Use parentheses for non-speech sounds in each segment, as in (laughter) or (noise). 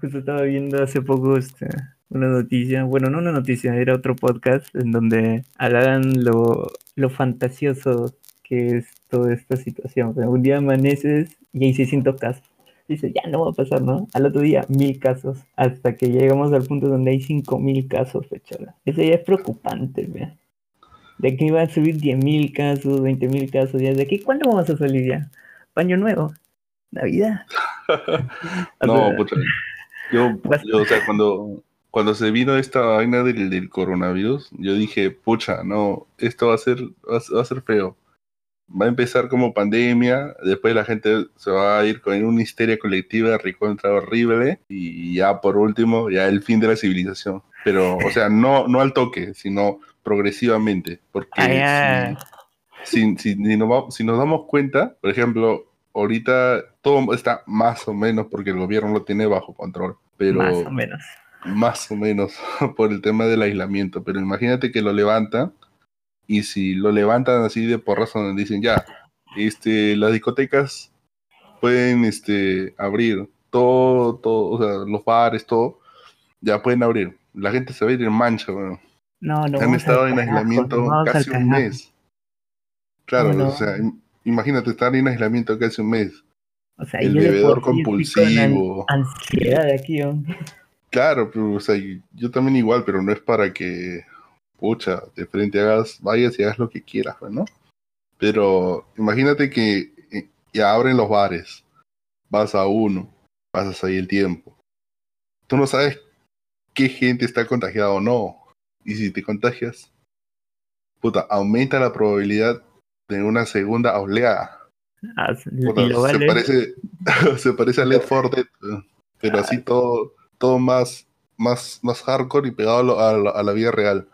justo estaba viendo hace poco este, una noticia, bueno, no una noticia, era otro podcast en donde hablaban lo, lo fantasioso que es toda esta situación. un día amaneces y hay 600 casos. Dice, ya no va a pasar, ¿no? Al otro día, mil casos. Hasta que llegamos al punto donde hay 5000 casos, fechola. Eso ya es preocupante, ¿ve? De aquí va a subir 10.000 casos, 20.000 casos. ¿Ya de aquí cuándo vamos a salir ya? Paño nuevo. Navidad. (laughs) no, pucha. Yo, yo, o sea, cuando, cuando se vino esta vaina del, del, coronavirus, yo dije, pucha, no, esto va a ser, va a ser feo va a empezar como pandemia, después la gente se va a ir con una histeria colectiva recontra horrible y ya por último, ya el fin de la civilización. Pero, o sea, (laughs) no, no al toque, sino progresivamente. Porque ah, si, si, nos, si nos damos cuenta, por ejemplo, ahorita todo está más o menos porque el gobierno lo tiene bajo control. Pero más o menos. Más o menos (laughs) por el tema del aislamiento. Pero imagínate que lo levanta y si lo levantan así de porrazo donde dicen ya, este, las discotecas pueden este, abrir todo, todo, o sea, los bares, todo, ya pueden abrir. La gente se va a ir en mancha, bueno. No, no. Han estado en aislamiento casi un mes. Claro, o sea, imagínate estar en aislamiento casi un mes. O sea, el bebedor compulsivo. Ansiedad de aquí, Claro, pero, o sea, yo también igual, pero no es para que pucha, de frente hagas, vayas y hagas lo que quieras, pues, ¿no? Pero imagínate que eh, ya abren los bares, vas a uno, pasas ahí el tiempo. Tú no sabes qué gente está contagiada o no. Y si te contagias, puta, aumenta la probabilidad de una segunda oleada. Ah, se, parece, (laughs) se parece a Led Forte, pero así ah. todo, todo más, más, más hardcore y pegado a la vida real.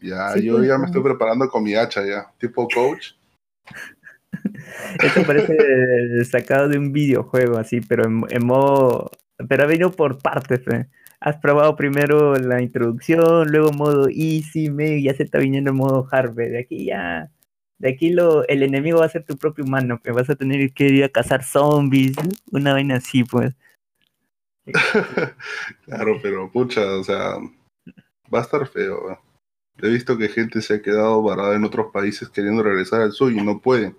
Ya, yo pues, ya me estoy preparando con mi hacha ya, tipo coach. Esto parece (laughs) sacado de un videojuego así, pero en, modo... Pero ha venido por partes, ¿eh? Has probado primero la introducción, luego modo easy, medio, ya se está viniendo en modo hard, de aquí ya... De aquí lo, el enemigo va a ser tu propio humano, que vas a tener que ir a cazar zombies, una vaina así, pues. (laughs) claro, pero pucha, o sea, va a estar feo. ¿eh? He visto que gente se ha quedado varada en otros países queriendo regresar al suyo y no pueden.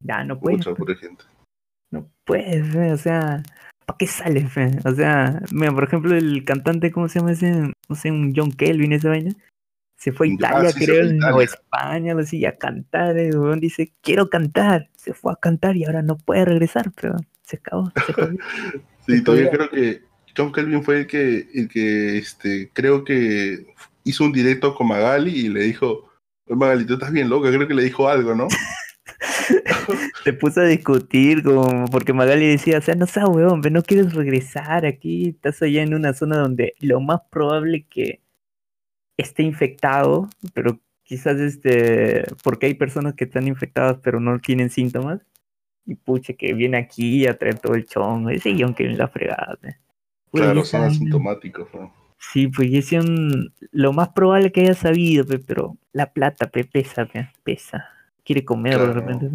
Ya, no pueden. Mucha por gente. No puedes, o sea, ¿para qué sale, fe? O sea, mira, por ejemplo, el cantante, ¿cómo se llama ese? No sé, un John Kelvin, esa vaina. Se fue a Italia, creo, o España, algo así, a cantar. El dice, quiero cantar. Se fue a cantar y ahora no puede regresar, pero se acabó. Se (laughs) sí, todavía creo que John Kelvin fue el que, el que este, creo que hizo un directo con Magali y le dijo, Magali, tú estás bien loca, creo que le dijo algo, ¿no? (laughs) Se puso a discutir como porque Magali decía, o sea, no seas weón, no quieres regresar aquí, estás allá en una zona donde lo más probable que esté infectado, pero quizás este, porque hay personas que están infectadas pero no tienen síntomas, y puche que viene aquí a traer todo el chongo, ese guion que viene la fregada. Claro, son asintomáticos, ¿no? Sí, pues y es lo más probable que haya sabido, pero la plata pesa, pesa. Quiere comer de repente.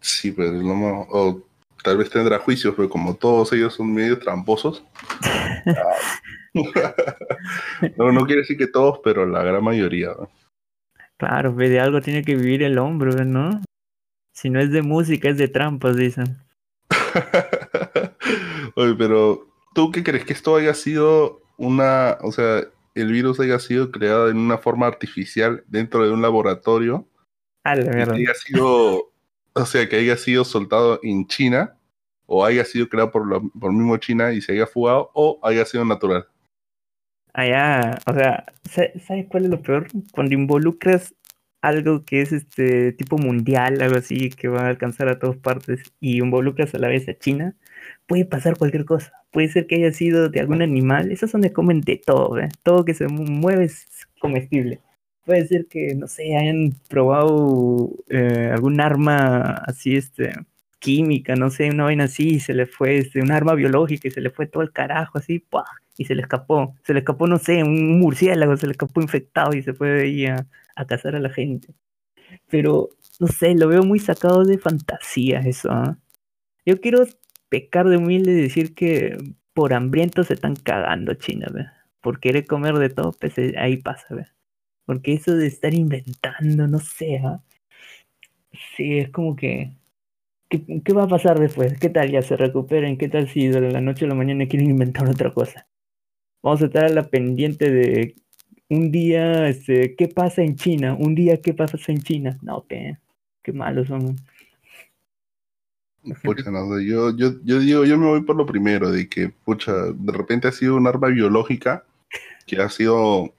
Sí, pues lo más, o tal vez tendrá juicios, pero como todos ellos son medio tramposos. (laughs) (laughs) no, no quiere decir que todos, pero la gran mayoría. Claro, pues de algo tiene que vivir el hombre, ¿no? Si no es de música, es de trampas, dicen. (laughs) Oye, pero ¿tú qué crees que esto haya sido una, o sea, el virus haya sido creado en una forma artificial dentro de un laboratorio? Ah, la Que haya sido, o sea, que haya sido soltado en China, o haya sido creado por, lo, por mismo China y se haya fugado, o haya sido natural. Allá, o sea, ¿sabes cuál es lo peor? Cuando involucras algo que es este tipo mundial, algo así que va a alcanzar a todas partes, y involucras a la vez a China, puede pasar cualquier cosa. Puede ser que haya sido de algún animal. Esas son de comen de todo, ¿eh? Todo que se mueve es comestible. Puede ser que, no sé, hayan probado eh, algún arma así, este, química, no sé, una vaina así, y se le fue, este, un arma biológica y se le fue todo el carajo así, ¡pah! Y se le escapó. Se le escapó, no sé, un murciélago, se le escapó infectado y se fue ahí a, a cazar a la gente. Pero, no sé, lo veo muy sacado de fantasía eso. ¿ah? Yo quiero pecar de humilde y decir que por hambrientos se están cagando China, ¿ve? Por querer comer de todo, pues eh, ahí pasa, ¿ve? Porque eso de estar inventando, no sé, ¿ah? Sí, es como que... ¿qué, ¿Qué va a pasar después? ¿Qué tal ya se recuperen? ¿Qué tal si de la noche a la mañana quieren inventar otra cosa? Vamos a estar a la pendiente de un día, este, ¿qué pasa en China? Un día, ¿qué pasa en China? No, qué, qué malos son. Pucha, no, yo, yo, yo digo, yo me voy por lo primero, de que, pucha, de repente ha sido un arma biológica que ha sido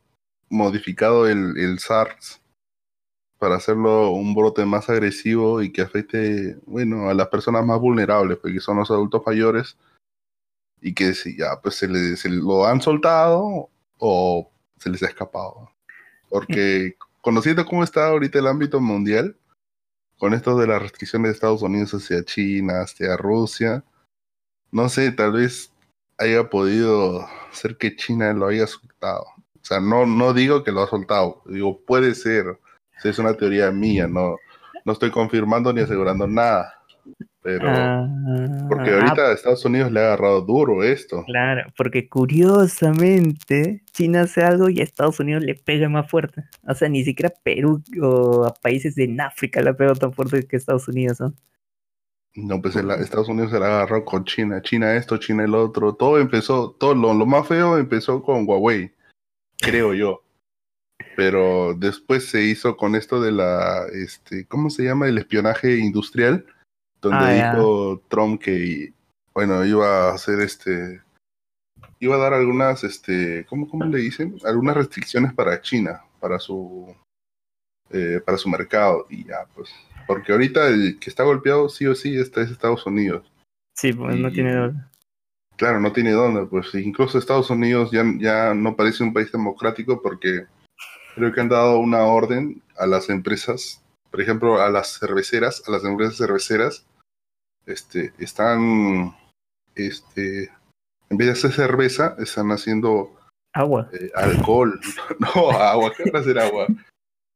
modificado el, el SARS para hacerlo un brote más agresivo y que afecte, bueno, a las personas más vulnerables, porque son los adultos mayores, y que si ya, pues se, le, se lo han soltado o se les ha escapado. Porque (laughs) conociendo cómo está ahorita el ámbito mundial, con esto de las restricciones de Estados Unidos hacia China, hacia Rusia, no sé, tal vez haya podido ser que China lo haya soltado. O sea, no, no digo que lo ha soltado, digo, puede ser. Es una teoría mía, no, no estoy confirmando ni asegurando nada. Pero. porque ah, ahorita a Estados Unidos le ha agarrado duro esto. Claro, porque curiosamente China hace algo y a Estados Unidos le pega más fuerte. O sea, ni siquiera Perú o a países en África le ha pegado tan fuerte que Estados Unidos, ¿no? No, pues Estados Unidos se la agarró con China. China esto, China el otro. Todo empezó, todo lo, lo más feo empezó con Huawei, creo yo. Pero después se hizo con esto de la, este, ¿cómo se llama? El espionaje industrial donde ah, dijo Trump que, bueno, iba a hacer este, iba a dar algunas, este, ¿cómo, cómo le dicen? Algunas restricciones para China, para su, eh, para su mercado y ya, pues, porque ahorita el que está golpeado sí o sí está es Estados Unidos. Sí, pues no tiene dónde. Claro, no tiene dónde, pues incluso Estados Unidos ya, ya no parece un país democrático porque creo que han dado una orden a las empresas, por ejemplo, a las cerveceras, a las empresas cerveceras, este, están, este, en vez de hacer cerveza, están haciendo agua, eh, alcohol, (laughs) no agua, ¿qué van a hacer agua?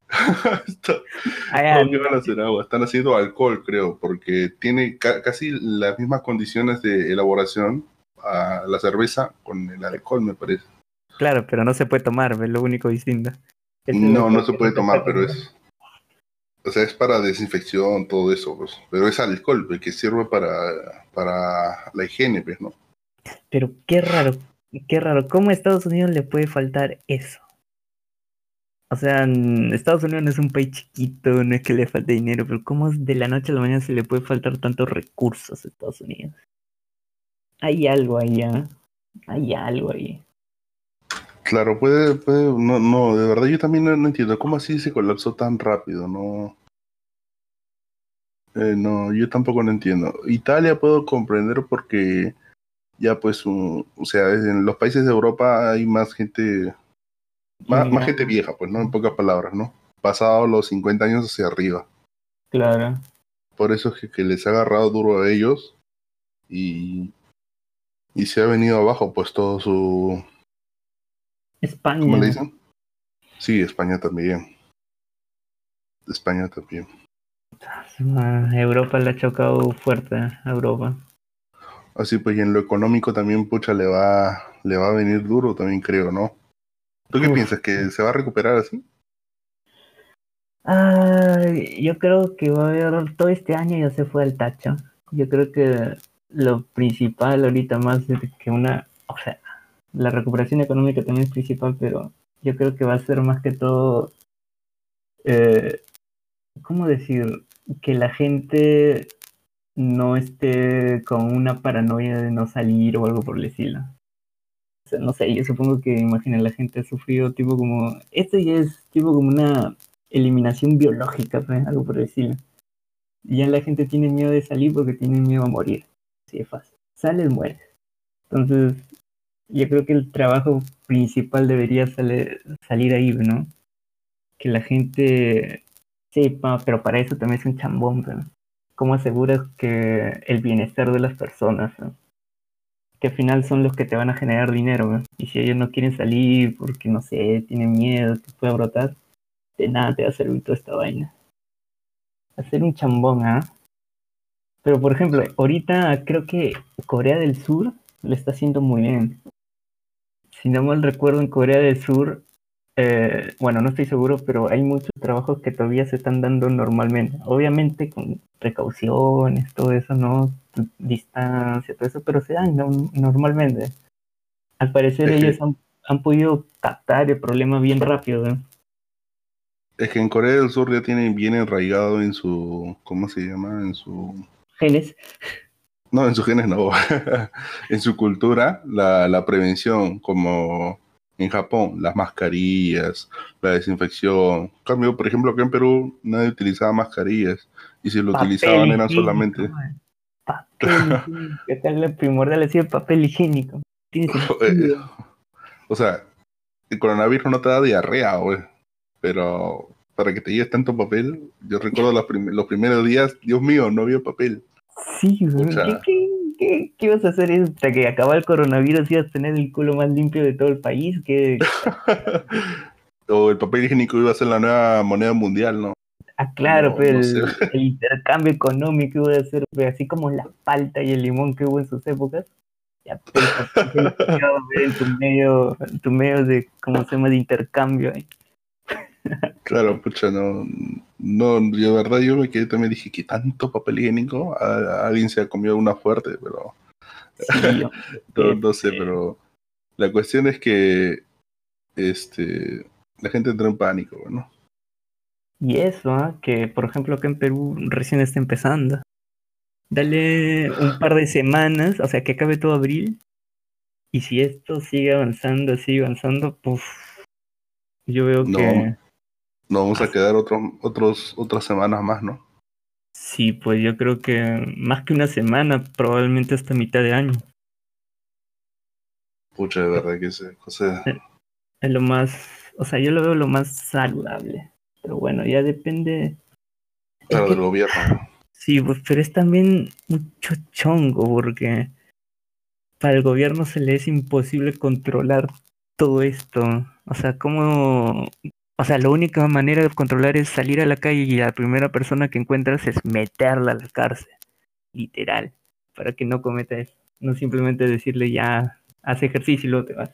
(laughs) ¿Qué van a hacer agua? Están haciendo alcohol, creo, porque tiene casi las mismas condiciones de elaboración a la cerveza con el alcohol, me parece. Claro, pero no se puede tomar, es lo único distinto. no, no se puede tomar, pero es, o sea, es para desinfección, todo eso, pues. Pero es alcohol, pues, que sirve para, para la higiene, pues, ¿no? Pero qué raro, qué raro. ¿Cómo a Estados Unidos le puede faltar eso? O sea, Estados Unidos no es un país chiquito, no es que le falte dinero, pero ¿cómo de la noche a la mañana se le puede faltar tantos recursos a Estados Unidos? Hay algo ahí, ¿eh? Hay algo ahí. Claro, puede, puede, no, no, de verdad yo también no, entiendo cómo así se colapsó tan rápido, no. Eh, no, yo tampoco lo entiendo. Italia puedo comprender porque ya pues, o sea, en los países de Europa hay más gente, más, más, gente vieja, pues, ¿no? En pocas palabras, ¿no? Pasado los 50 años hacia arriba. Claro. Por eso es que, que les ha agarrado duro a ellos y, y se ha venido abajo pues todo su España. ¿Cómo le dicen? Sí, España también. España también. Ah, Europa le ha chocado fuerte a Europa. Así pues, y en lo económico también, pucha, le va, le va a venir duro también, creo, ¿no? ¿Tú qué piensas? ¿Que se va a recuperar así? yo creo que va a haber todo este año ya se fue al tacho. Yo creo que lo principal ahorita más es que una, o sea, la recuperación económica también es principal, pero yo creo que va a ser más que todo, eh, ¿cómo decir? Que la gente no esté con una paranoia de no salir o algo por el estilo. O sea, no sé, yo supongo que, imagina, la gente ha sufrido tipo como, esto ya es tipo como una eliminación biológica, pues, algo por. Y ya la gente tiene miedo de salir porque tiene miedo a morir. Así es fácil. Sales, mueres. Entonces, yo creo que el trabajo principal debería salir ahí, ¿no? Que la gente sepa, pero para eso también es un chambón, ¿no? ¿Cómo aseguras que el bienestar de las personas, que al final son los que te van a generar dinero, ¿no? y si ellos no quieren salir porque, no sé, tienen miedo que pueda brotar, de nada te va a servir toda esta vaina. Hacer un chambón, ¿ah? Pero por ejemplo, ahorita creo que Corea del Sur lo está haciendo muy bien. Si no mal recuerdo, en Corea del Sur, eh, bueno, no estoy seguro, pero hay muchos trabajos que todavía se están dando normalmente. Obviamente con precauciones, todo eso, ¿no? Distancia, todo eso, pero se dan normalmente. Al parecer ellos han, han, podido captar el problema bien rápido. ¿eh? Es que en Corea del Sur ya tienen bien enraigado en su, ¿cómo se llama? En su... Genes. No, en sus genes no. (laughs) en su cultura, la, la prevención, como en Japón, las mascarillas, la desinfección. En cambio, por ejemplo, acá en Perú nadie utilizaba mascarillas. Y si lo utilizaban eran solamente... (laughs) Papel ¿Qué tal la primordial así el papel higiénico? (laughs) o sea, el coronavirus no te da diarrea, güey pero para que te lleves tanto papel, yo recuerdo los, los primeros días, Dios mío, no había papel. Sí, ¿Qué, qué, ibas a hacer hasta que acaba el coronavirus? ¿Ibas a tener el culo más limpio de todo el país? (laughs) o el papel higiénico iba a ser la nueva moneda mundial, ¿no? Ah, claro, pero (laughs) el, intercambio económico iba a ser así como la palta y el limón que hubo en sus épocas. Ya, pero, (laughs) en tu medio, en tu medio de, ¿cómo se llama?, de intercambio. ahí. Claro, pucha, no, no, de verdad yo me quedé también dije que tanto papel higiénico, alguien se ha comido una fuerte, pero (laughs) no, sé, pero la cuestión es que este la gente entra en pánico, ¿no? Y eso, ¿ah? que por ejemplo acá en Perú recién está empezando. Dale un par de semanas, o sea que acabe todo abril, y si esto sigue avanzando, sigue avanzando, pues yo veo que no vamos a quedar otros, otros, otras semanas más, ¿no? Sí, pues yo creo que más que una semana, probablemente hasta mitad de año. Pucha, de verdad que sí. José. Es lo más, o sea, yo lo veo lo más saludable. Pero bueno, ya depende. Claro, del gobierno. Sí, pues, pero es también mucho chongo, porque para el gobierno se le es imposible controlar todo esto. O sea, ¿cómo o sea, la única manera de controlar es salir a la calle y la primera persona que encuentras es meterla a la cárcel. Literal. Para que no cometa eso. No simplemente decirle ya, haz ejercicio y luego te vas.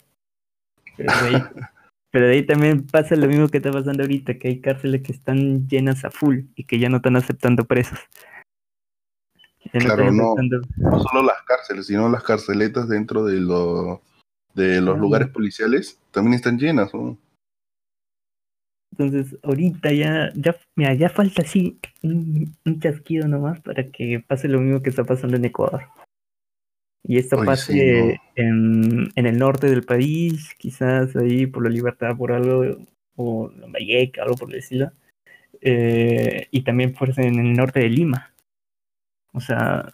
Pero de, ahí, (laughs) pero de ahí también pasa lo mismo que está pasando ahorita, que hay cárceles que están llenas a full y que ya no están aceptando presos. claro, no, no solo las cárceles, sino las carceletas dentro de, lo, de los lugares policiales también están llenas. ¿no? Entonces, ahorita ya, ya, mira, ya falta así un, chasquido nomás para que pase lo mismo que está pasando en Ecuador. Y esto pase en, en, el norte del país, quizás ahí por la libertad, por algo, o la Valleca, algo por decirlo. Eh, y también fuerza en el norte de Lima. O sea,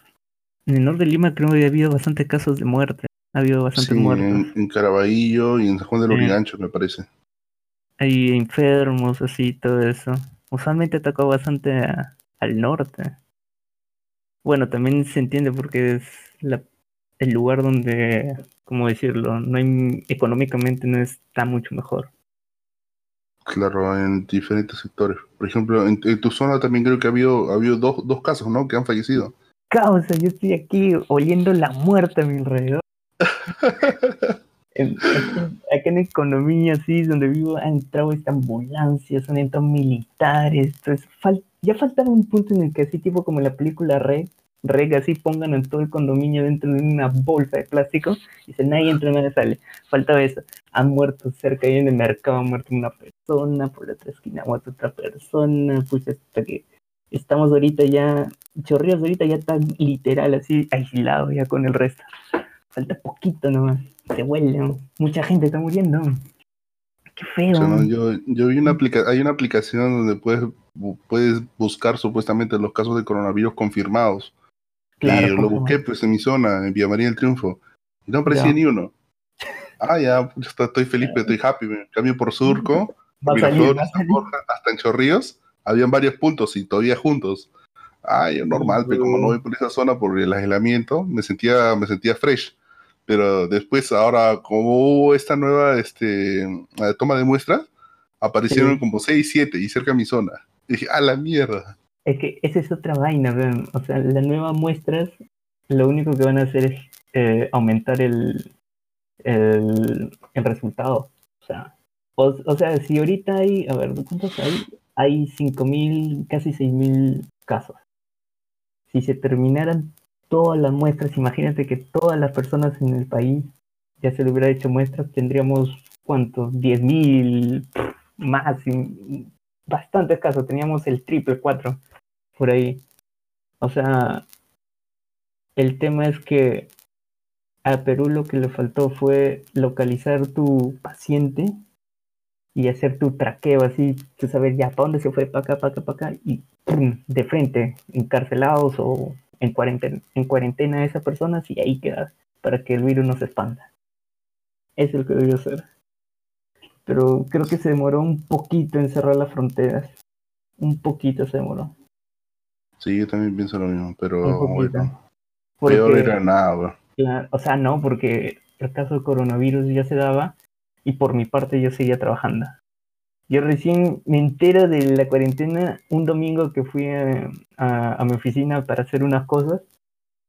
en el norte de Lima creo que ha habido bastantes casos de muerte. Ha habido bastantes muertes. En, en Caraballo y en San Juan de los eh, me parece hay enfermos, así, todo eso. Usualmente toca bastante al norte. Bueno, también se entiende porque es la, el lugar donde, ¿cómo decirlo? No hay, económicamente no está mucho mejor. Claro, en diferentes sectores. Por ejemplo, en, tu zona también creo que ha habido, ha habido dos, dos casos, ¿no? Que han fallecido. Causa, yo estoy aquí oliendo la muerte a mi alrededor. (laughs) en, acá en economía, así, donde vivo, han entrado esta ambulancias, han entrado militares. Entonces, ya faltaba un punto en el que así, tipo como la película Red, Reg, así pongan a todo el condominio dentro de una bolsa de plástico y dicen, nadie entra, nadie sale. Faltaba eso. Han muerto cerca ahí en el mercado, ha muerto una persona, por la otra esquina ha muerto otra persona, pues hasta que estamos ahorita ya, Chorrillos ahorita ya está literal así aislado ya con el resto. Falta poquito nomás se huele, mucha gente está muriendo. Qué feo. yo, yo vi una aplicación, hay una aplicación donde puedes, puedes buscar supuestamente los casos de coronavirus confirmados. Claro, y lo busqué pues en mi zona, en Villa María del Triunfo. Y no aparecía ni uno. Ah, ya, pues, estoy feliz, pero estoy happy. Me cambio por Surco, hasta en Chorrillos, habían varios puntos y todavía juntos. Ah, yo normal, pero como no voy por esa zona por el aislamiento, me sentía, me sentía fresh pero después ahora como hubo esta nueva este, toma de muestras, aparecieron como 6, 7 y cerca de mi zona. Y dije, a la mierda. Es que esa es otra vaina, o sea, las nuevas muestras lo único que van a hacer es eh, aumentar el, el, el, resultado. O sea, o, sea, si ahorita hay, a ver, ¿cuántos hay? Hay 5.000, casi 6.000 casos. Si se terminaran todas las muestras, imagínate que todas las personas en el país ya se le hubiera hecho muestras, tendríamos, ¿cuántos? 10.000 más, bastantes casos, teníamos el triple, cuatro, por ahí. O sea, el tema es que a Perú lo que le faltó fue localizar tu paciente y hacer tu traqueo así, tú sabes ya para dónde se fue, para acá, para acá, para acá, y de frente, encarcelados o en cuarentena, en cuarentena a esa persona, y ahí queda, para que el virus no se expanda. Eso es lo que debió hacer. Pero creo que se demoró un poquito en cerrar las fronteras. Un poquito se demoró. Sí, yo también pienso lo mismo, pero bueno. peor era nada, o sea, no, porque el caso del coronavirus ya se daba y por mi parte yo seguía trabajando. Yo recién me entero de la cuarentena un domingo que fui a, mi oficina para hacer unas cosas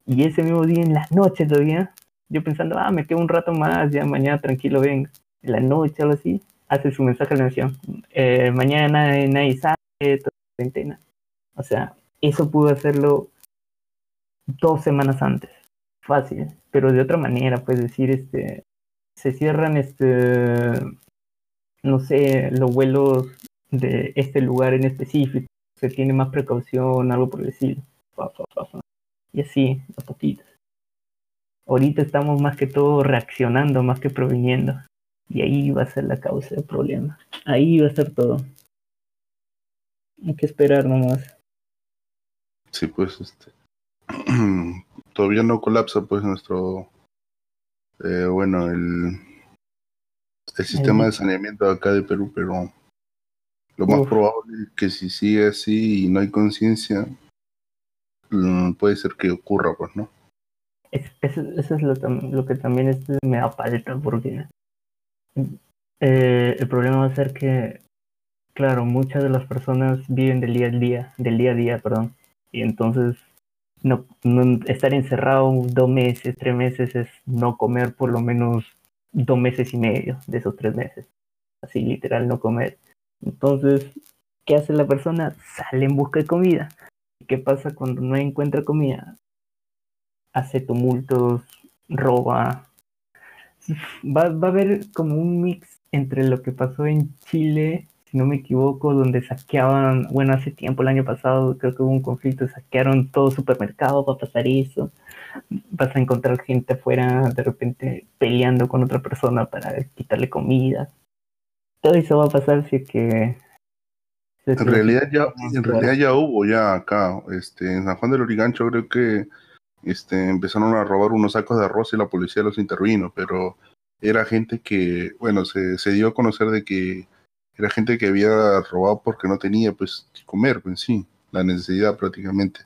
y ese mismo día en la noche todavía, yo pensando, ah, me quedo un rato más, ya mañana tranquilo vengo. En la noche, algo así, hace su mensaje a la nación. Eh, mañana nadie sabe, toda cuarentena. O sea, eso pudo hacerlo dos semanas antes. Fácil, pero de otra manera, pues decir, este, se cierran este no sé los vuelos de este lugar en específico se tiene más precaución algo por decir y así a poquitos ahorita estamos más que todo reaccionando más que proviniendo. Y ahí va a ser la causa del problema. Ahí va a ser todo. Hay que esperar nomás. Sí pues este (clears throat) todavía no colapsa pues nuestro eh, bueno, el, el sistema de saneamiento acá de Perú, pero lo más probable es que si sigue así y no hay conciencia, mm, puede ser que ocurra, pues, ¿no? eso, es lo, lo, que también es, me da porque eh, el problema va a ser que, claro, muchas de las personas viven del día a día, del día a día, perdón, y entonces no, estar encerrado dos meses, tres meses es no comer por lo menos dos meses y medio de esos tres meses. Así literal no comer. Entonces, ¿qué hace la persona? Sale en busca de comida. ¿Qué pasa cuando no encuentra comida? Hace tumultos, roba. Va, va a haber como un mix entre lo que pasó en Chile si no me equivoco, donde saqueaban, bueno, hace tiempo, el año pasado, creo que hubo un conflicto, saquearon todo supermercado para pasar eso. Vas a encontrar gente afuera de repente peleando con otra persona para quitarle comida. Todo eso va a pasar si es que... en realidad ya, en realidad ya hubo ya acá, este, en San Juan del Origancho creo que este, empezaron a robar unos sacos de arroz y la policía los intervino, pero era gente que, bueno, se, se dio a conocer de que era gente que había robado porque no tenía pues que comer, pues sí, la necesidad prácticamente.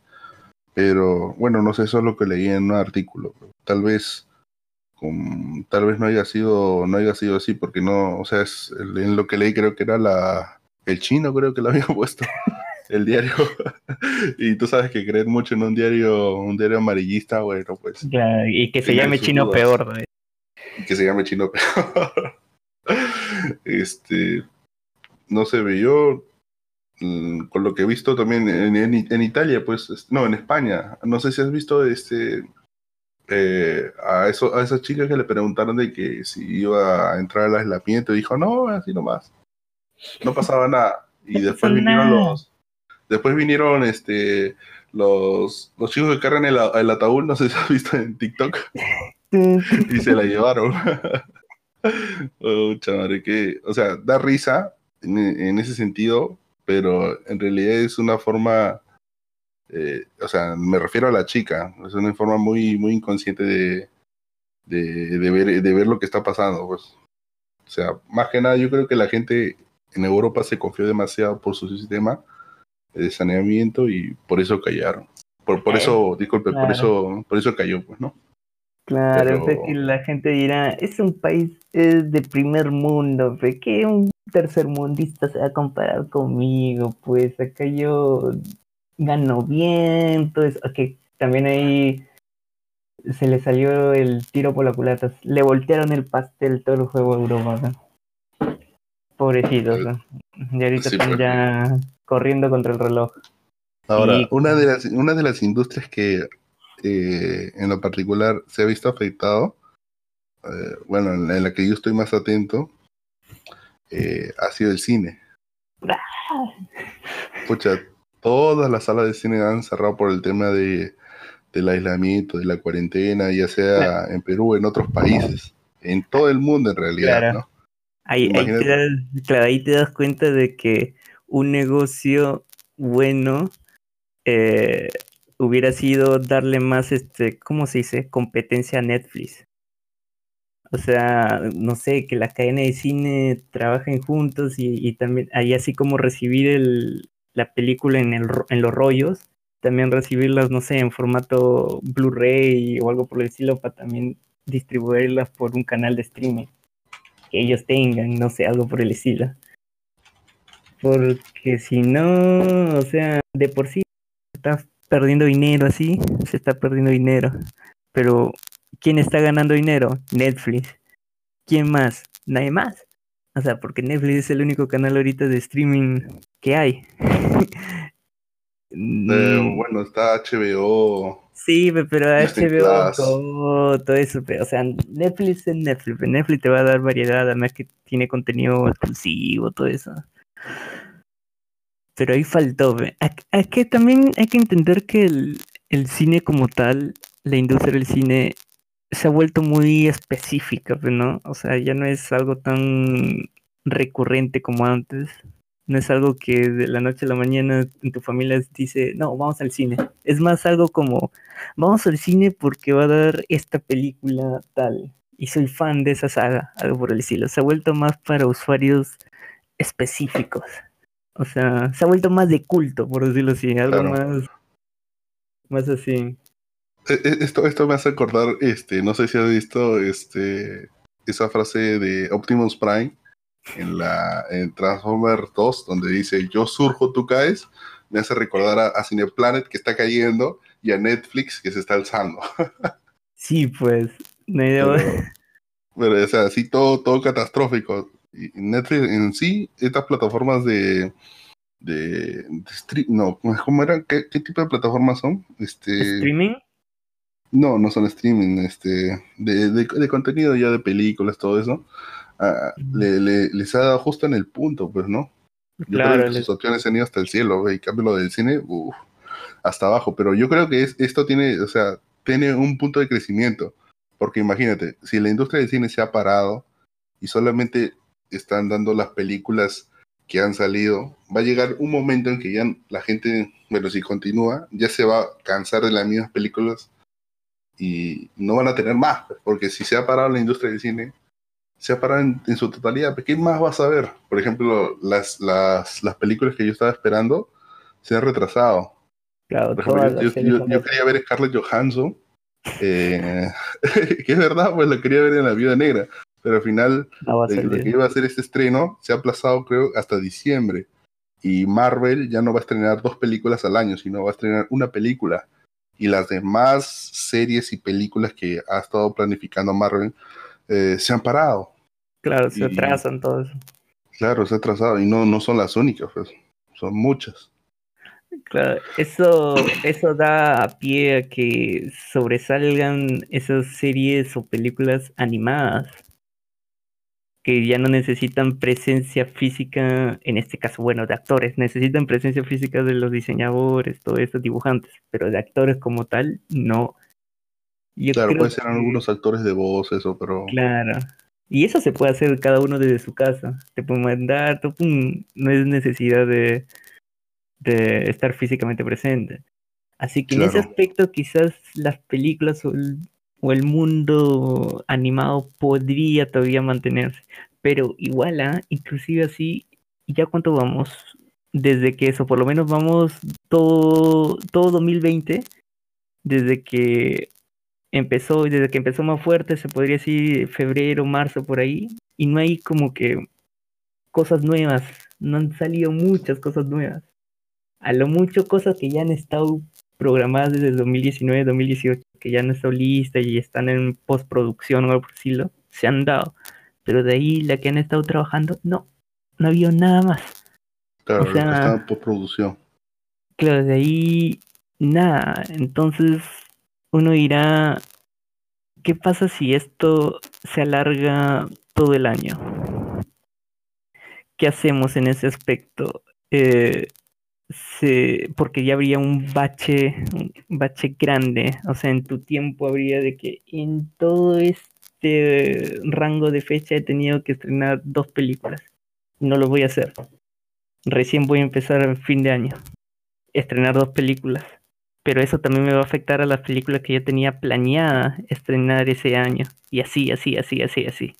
Pero bueno, no sé, eso es lo que leí en un artículo. Tal vez tal vez no haya sido no haya sido así porque no, o sea, es, en lo que leí creo que era la el chino creo que lo (laughs) había puesto el diario. (laughs) Y tú sabes que creer mucho en un diario un diario amarillista bueno pues y que se llame chino peor que se llame chino peor. Este no se ve yo con lo que he visto también en, en, Italia, pues, no, en España. No sé si has visto este eh, a eso, a esa chica que le preguntaron de que si iba a entrar al aislamiento, dijo no, así nomás. No pasaba nada. Y después vinieron los, después vinieron este los, los chicos que cargan el, el ataúd, no sé si has visto en TikTok. (laughs) y se la llevaron. (laughs) oh, que, o sea, da risa, en, ese sentido, pero en realidad es una forma, eh, o sea, me refiero a la chica, es una forma muy, muy inconsciente de, de, ver, de ver lo que está pasando, pues. O sea, más que nada yo creo que la gente en Europa se confió demasiado por su sistema de saneamiento y por eso callaron. Por, por eso, disculpe, por eso, por eso cayó, pues, ¿no? Claro, que la gente dirá, es un país de primer mundo, fe, que un tercermundista se va a comparar conmigo, pues acá yo gano bien, pues, ok, también hay se le salió el tiro por la culata. Le voltearon el pastel todo el juego a Europa. Pobrecitos. Y ahorita están pues. ya corriendo contra el reloj. Ahora, una, de las, una de las industrias que eh, en lo particular se ha visto afectado, eh, bueno, en la que yo estoy más atento, eh, ha sido el cine. Escucha, todas las salas de cine han cerrado por el tema de, del aislamiento, de la cuarentena, ya sea en Perú, en otros países, en todo el mundo en realidad, ¿no? Ahí, te das, claro, ahí te das cuenta de que un negocio bueno eh, hubiera sido darle más, este, ¿cómo se dice? Competencia a Netflix. O sea, no sé, que la cadena de cine trabajen juntos y, también ahí así como recibir el, la película en, el, en los rollos, también recibirlas, no sé, en formato Blu-ray o algo por el estilo para también distribuirlas por un canal de streaming que ellos tengan, no sé, algo por el estilo. Porque si no, o sea, de por sí está perdiendo dinero así, se está perdiendo dinero. Pero ¿Quién está ganando dinero? Netflix. ¿Quién más? Nadie más. O sea, porque Netflix es el único canal ahorita de streaming que hay. (laughs) Mm. bueno, está HBO. Sí, pero HBO, todo, todo, eso. O sea, Netflix es Netflix. Netflix te va a dar variedad, además que tiene contenido exclusivo, todo eso. Pero ahí faltó. Es que también hay que entender que el, el cine como tal, la industria del cine se ha vuelto muy específica, ¿no? O sea, ya no es algo tan recurrente como antes. No es algo que de la noche a la mañana en tu familia dice, no, vamos al cine. Es más algo como, vamos al cine porque va a dar esta película tal. Y soy fan de esa saga, algo por el estilo. Se ha vuelto más para usuarios específicos. O sea, se ha vuelto más de culto, por decirlo así. Algo más, más así. Eh, eh, esto, esto me hace acordar, este, no sé si has visto este, esa frase de Optimus Prime en la en Transformers 2, donde dice yo surjo, tú caes, me hace recordar a, Cineplanet que está cayendo y a Netflix que se está alzando. (laughs) sí, pues. pero, pero, o sea, sí, todo, todo catastrófico. Y Netflix en sí, estas plataformas de, de, de no, ¿cómo era? ¿Qué, ¿Qué, tipo de plataformas son? Este, ¿Streaming? No, no son streaming, este, de, de, contenido ya de películas, todo eso. Ah, le, les ha dado justo en el punto, pues, ¿no? Yo creo que sus opciones han ido hasta el cielo, y cambio lo del cine, hasta abajo. Pero yo creo que es, esto tiene, o sea, tiene un punto de crecimiento. Porque imagínate, si la industria del cine se ha parado y solamente están dando las películas que han salido, va a llegar un momento en que ya la gente, bueno, si continúa, ya se va a cansar de las mismas películas y no van a tener más, pues, porque si se ha parado la industria del cine, se ha parado en, su totalidad, ¿qué más vas a ver? Por ejemplo, las, las, las películas que yo estaba esperando se han retrasado. Claro, yo, quería ver Scarlett Johansson, eh, (laughs) que es verdad, pues la quería ver en La Viuda Negra, pero al final lo que iba a ser este estreno se ha aplazado creo hasta diciembre. Y Marvel ya no va a estrenar dos películas al año, sino va a estrenar una película y las demás series y películas que ha estado planificando Marvel eh, se han parado. Claro, se atrasan todo eso. Claro, se ha atrasado y no, no son las únicas, pues, son muchas. Claro, eso, eso da a pie a que sobresalgan esas series o películas animadas que ya no necesitan presencia física, en este caso, bueno, de actores, necesitan presencia física de los diseñadores, todos estos dibujantes, pero de actores como tal, no. claro, puede ser algunos actores de voz, eso, pero... Claro. Y eso se puede hacer cada uno desde su casa. Te puede mandar, no es necesidad de, de estar físicamente presente. Así que en ese aspecto quizás las películas o el mundo animado podría todavía mantenerse. Pero igual, ¿ah? inclusive así, ¿ya cuánto vamos? Desde que eso, por lo menos vamos todo, todo 2020, desde que empezó, desde que empezó más fuerte, se podría decir febrero, marzo, por ahí, y no hay como que cosas nuevas, no han salido muchas cosas nuevas. A lo mucho cosas que ya han estado programadas desde 2019, 2018 que ya no está lista y están en postproducción o algo por decirlo, se han dado. Pero de ahí la que han estado trabajando, no, no había nada más. Claro, está en postproducción. Claro, de ahí nada. Entonces uno dirá, ¿qué pasa si esto se alarga todo el año? ¿Qué hacemos en ese aspecto? Eh, porque ya habría un bache, un bache grande, o sea, en tu tiempo habría de que en todo este rango de fecha he tenido que estrenar dos películas. No lo voy a hacer. Recién voy a empezar el fin de año. Estrenar dos películas. Pero eso también me va a afectar a las películas que yo tenía planeada estrenar ese año. Y así, así, así, así, así.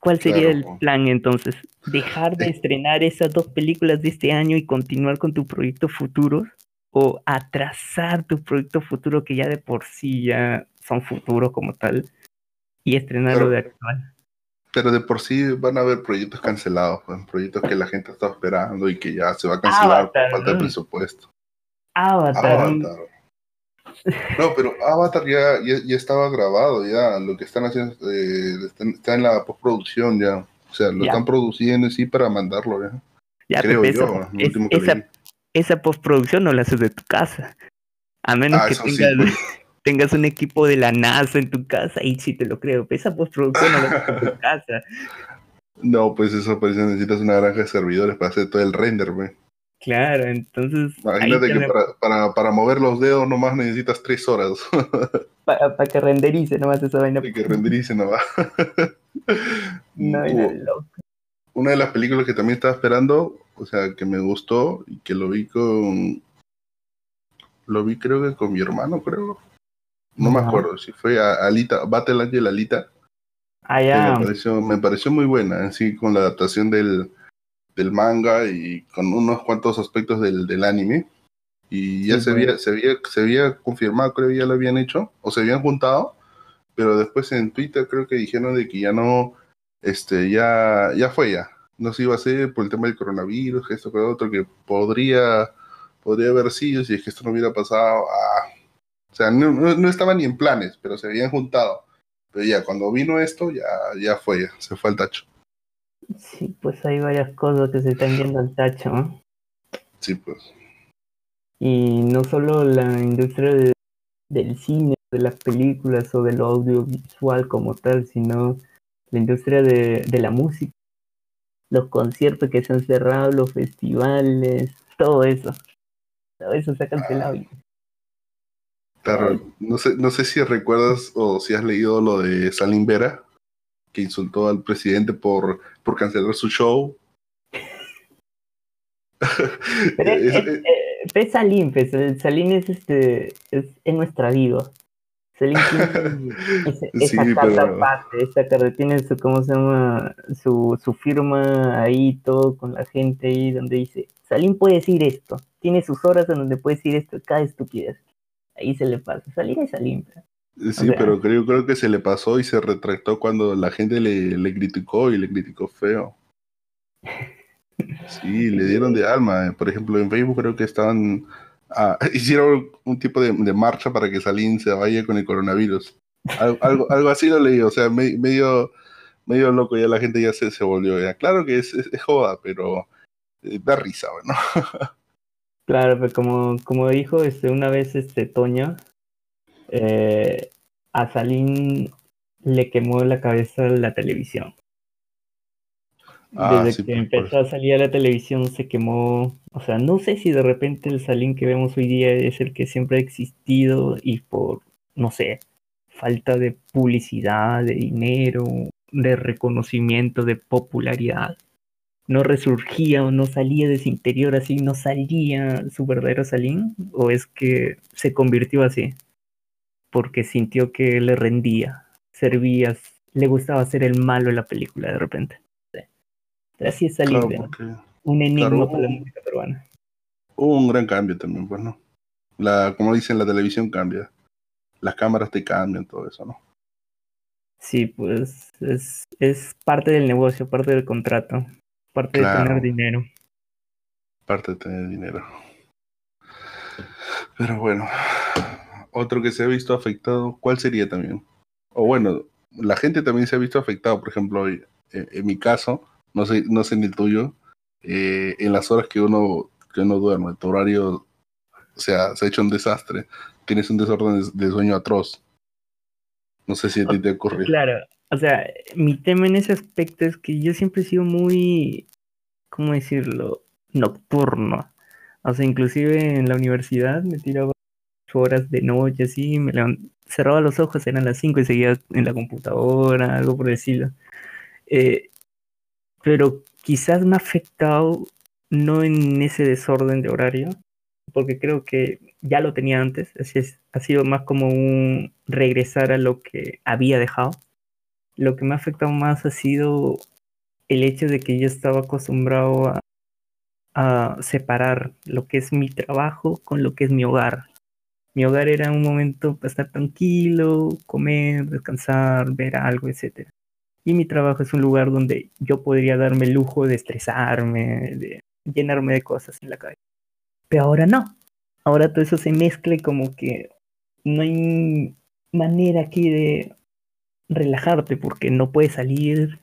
¿Cuál sería el plan entonces? ¿Dejar de estrenar esas dos películas de este año y continuar con tu proyecto futuro? ¿O atrasar tu proyecto futuro que ya de por sí ya son futuros como tal y estrenarlo de actual? Pero de por sí van a haber proyectos cancelados, pues, proyectos que la gente está esperando y que ya se va a cancelar por falta de presupuesto. Avatar. No, pero Avatar ya, ya, estaba grabado, ya. Lo que están haciendo eh, está, en la postproducción ya. O sea, lo están produciendo sí para mandarlo ya. ya Creo yo, esa, esa, postproducción no la haces de tu casa. A menos ah, que tengas, pues. (laughs) tengas un equipo de la NASA en tu casa, y sí te lo creo. esa postproducción no la haces en tu (laughs) casa. No, pues eso pues necesitas una granja de servidores para hacer todo el render, güey. Claro, entonces. Imagínate que para, para, para, mover los dedos nomás necesitas tres horas. (laughs) para, para que renderice nomás esa vaina. Para que renderice nomás. (laughs) no, loco. Una de las películas que también estaba esperando, o sea, que me gustó y que lo vi con. Lo vi creo que con mi hermano, creo. No me acuerdo si fue a Alita, Battle Angel Alita. Ah, ya. Me pareció, me pareció muy buena, así con la adaptación del del manga y con unos cuantos aspectos del, del anime. Y ya se, había, se, había, se había confirmado, creo que ya lo habían hecho, o se habían juntado, pero después en Twitter creo que dijeron de que ya no, este, ya, ya fue ya. No se iba a hacer por el tema del coronavirus, esto, que otro, que podría, podría haber sido si es que esto no hubiera pasado. Ah. O sea, no, no, estaba ni en planes, pero se habían juntado. Pero ya, cuando vino esto, ya, ya fue, ya, se fue al tacho. Sí, pues hay varias cosas que se están yendo al tacho. Sí, pues. Y no solo la industria del cine, de las películas o del audiovisual como tal, sino la industria de, de la música. Los conciertos que se han cerrado, los festivales, todo eso. Todo eso se ha cancelado. Claro, no sé, no sé si recuerdas o si has leído lo de Salim Vera que insultó al presidente por, por cancelar su show. (laughs) Pero es, es, es, Salim, pues, Salim es, este, es, en nuestra vida. Salim tiene (laughs) esa sí, carta aparte, esta carta tiene su, ¿cómo se llama? Su, su firma ahí, todo con la gente ahí, donde dice, Salim puede decir esto, tiene sus horas en donde puede decir esto, cada estupidez. Ahí se le pasa. Salim es Salim. Pues. Sí, pero creo, creo que se le pasó y se retractó cuando la gente le, le criticó y le criticó feo. Sí, (laughs) le dieron de alma. Por ejemplo, en Facebook creo que estaban. Ah, (laughs) hicieron un tipo de, marcha para que Salín se vaya con el coronavirus. Algo, algo, así lo leí, o sea, medio, medio loco, ya la gente ya se, se volvió. Ya. Claro que es, es, joda, pero eh, da risa, ¿no? (laughs) Claro, pero como, como dijo este, una vez este Toño, eh, a Salín le quemó la cabeza la televisión. Ah, Desde que empezó a salir a la televisión se quemó, o sea, no sé si de repente el Salín que vemos hoy día es el que siempre ha existido y por, no sé, falta de publicidad, de dinero, de reconocimiento, de popularidad, no resurgía o no salía de su interior así, no salía su verdadero Salín, o es que se convirtió así porque sintió que le rendía, servía, le gustaba ser el malo en la película de repente. Así es salir un enigma para la música peruana. Hubo un gran cambio también, pues, ¿no? La, como dicen, la televisión cambia. Las cámaras te cambian, todo eso, ¿no? Sí, pues es, es parte del negocio, parte del contrato, parte de tener dinero. Parte de tener dinero. Pero bueno, otro que se ha visto afectado, ¿cuál sería también? O bueno, la gente también se ha visto afectado, por ejemplo, en, en mi caso, no sé, no sé en el tuyo, eh, en las horas que uno, que uno duerme, tu horario, o sea, se ha hecho un desastre, tienes un desorden de, sueño atroz. No sé si a ti te ocurrió. Claro, o sea, mi tema en ese aspecto es que yo siempre he sido muy, ¿cómo decirlo? Nocturno. O sea, inclusive en la universidad me tiraba horas de noche, así, me cerraba los ojos, eran las 5 y seguía en la computadora, algo por decirlo. Eh, pero quizás me ha afectado no en ese desorden de horario, porque creo que ya lo tenía antes, así es, ha sido más como un regresar a lo que había dejado. Lo que me ha afectado más ha sido el hecho de que yo estaba acostumbrado a, a separar lo que es mi trabajo con lo que es mi hogar. Mi hogar era un momento para estar tranquilo, comer, descansar, ver algo, etc. Y mi trabajo es un lugar donde yo podría darme el lujo de estresarme, de llenarme de cosas en la calle. Pero ahora no. Ahora todo eso se mezcla y como que no hay manera aquí de relajarte porque no puedes salir.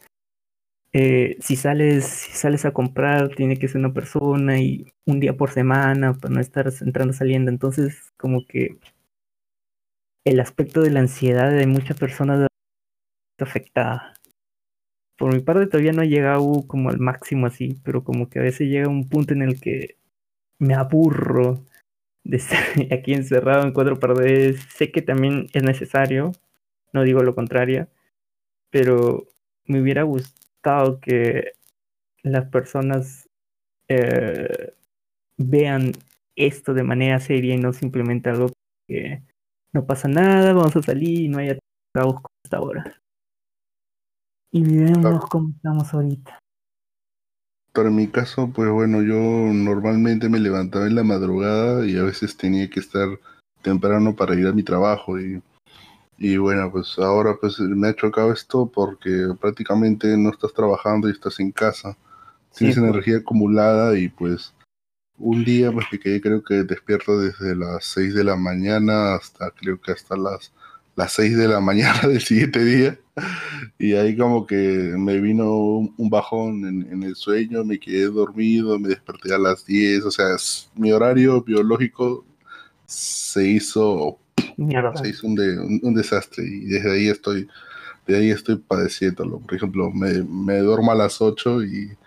Eh, si sales, si sales a comprar, tiene que ser una persona y un día por semana para no estar entrando saliendo. Entonces, como que el aspecto de la ansiedad de muchas personas está afectada por mi parte todavía no he llegado como al máximo así, pero como que a veces llega un punto en el que me aburro de (laughs) estar aquí encerrado en cuatro paredes. Sé que también es necesario, no digo lo contrario, pero me hubiera gustado que las personas eh, vean esto de manera seria y no simplemente algo que no pasa nada, vamos a salir y no haya trabajo hasta ahora y vivimos como estamos ahorita. Para mi caso, pues bueno, yo normalmente me levantaba en la madrugada y a veces tenía que estar temprano para ir a mi trabajo y, y bueno, pues ahora pues me ha chocado esto porque prácticamente no estás trabajando y estás en casa. Tienes pues. energía acumulada y pues un día pues me quedé creo que despierto desde las 6 de la mañana hasta creo que hasta las las 6 de la (laughs) mañana del siguiente día. Y ahí como que me vino un bajón en, el sueño, me quedé dormido, me desperté a las 10, o sea, mi horario biológico se hizo, hizo un, desastre y desde ahí estoy, de ahí estoy padeciéndolo. Por ejemplo, me, me duermo a las 8 y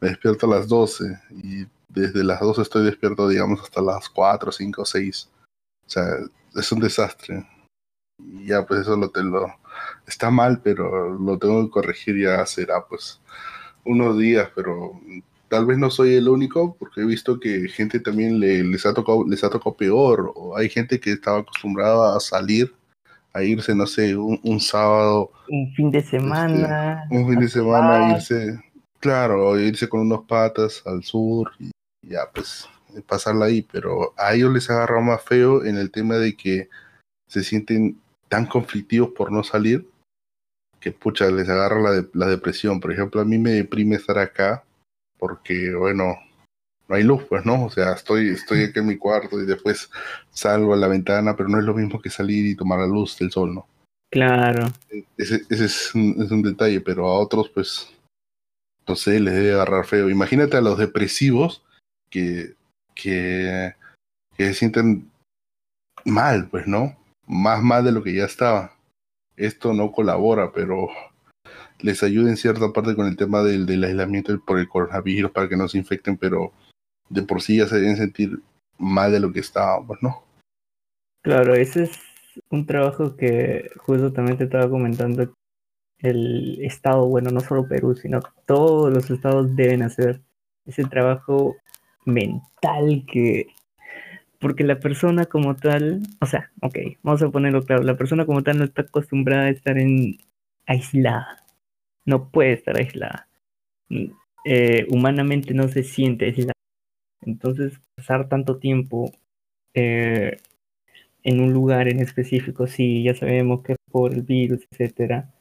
me despierto a las 12 y desde las 12 estoy despierto, digamos, hasta las 4, 5, 6. O sea, es un desastre y ya pues eso lo tengo, está mal, pero lo tengo que corregir ya será pues unos días, pero tal vez no soy el único porque he visto que gente también le, les ha tocado les ha tocado peor o hay gente que estaba acostumbrada a salir a irse no sé un, sábado un fin de este, semana un fin de semana irse claro irse con unos patas al sur y ya pues pasarla ahí pero a ellos les agarra más feo en el tema de que se sienten tan conflictivos por no salir que pucha, les agarra la, la depresión. Por ejemplo, a mí me deprime estar acá porque, bueno, no hay luz, pues, ¿no? O sea, estoy, estoy aquí en mi cuarto y después salgo a la ventana, pero no es lo mismo que salir y tomar la luz del sol, ¿no? Claro. Ese, ese es, un, es, un, detalle, pero a otros, pues, no sé, les debe agarrar feo. Imagínate a los depresivos que, que, que se sienten mal, pues, ¿no? más mal de lo que ya estaba. Esto no colabora, pero les ayuda en cierta parte con el tema del, del aislamiento por el coronavirus para que no se infecten, pero de por sí ya se deben sentir mal de lo que estábamos, ¿no? Claro, ese es un trabajo que justo también te estaba comentando. El Estado, bueno, no solo Perú, sino todos los estados deben hacer ese trabajo mental que porque la persona como tal, o sea, ok, vamos a ponerlo claro, la persona como tal no está acostumbrada a estar en aislada, no puede estar aislada, mm, eh, humanamente no se siente aislada, entonces pasar tanto tiempo eh, en un lugar en específico, sí, ya sabemos que por el virus, etcétera,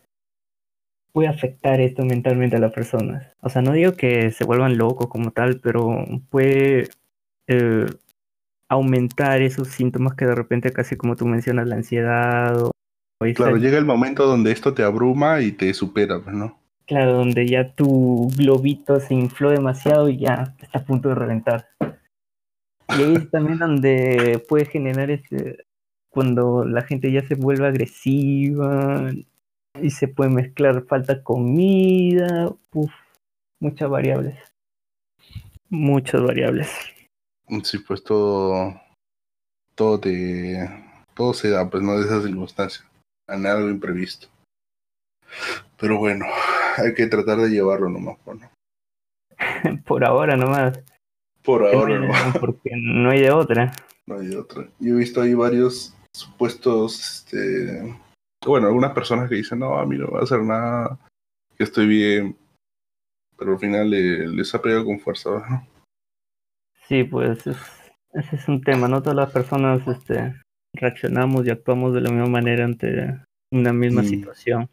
puede afectar esto mentalmente a las personas. O sea, no digo que se vuelvan locos como tal, pero puede eh, aumentar esos síntomas que de repente casi como tú mencionas, la ansiedad o... claro, llega el momento donde esto te abruma y te supera, pues, ¿no? Claro, donde ya tu globito se infló demasiado y ya está a punto de reventar. Y ahí es también donde puede generar ese, cuando la gente ya se vuelve agresiva y se puede mezclar falta comida, uf, muchas variables. Muchas variables. Sí, pues todo, todo te, todo se da, pues no de esas circunstancias, a algo imprevisto. Pero bueno, hay que tratar de llevarlo nomás, ¿no? (laughs) Por ahora nomás. Por ahora nomás. Porque no hay de otra. No hay de otra. Yo he visto ahí varios supuestos, este, bueno, algunas personas que dicen, no, a mí no va a hacer nada, que estoy bien, pero al final les ha pegado con fuerza, ¿no? Sí, pues ese es un tema, no todas las personas este, reaccionamos y actuamos de la misma manera ante una misma mm. situación.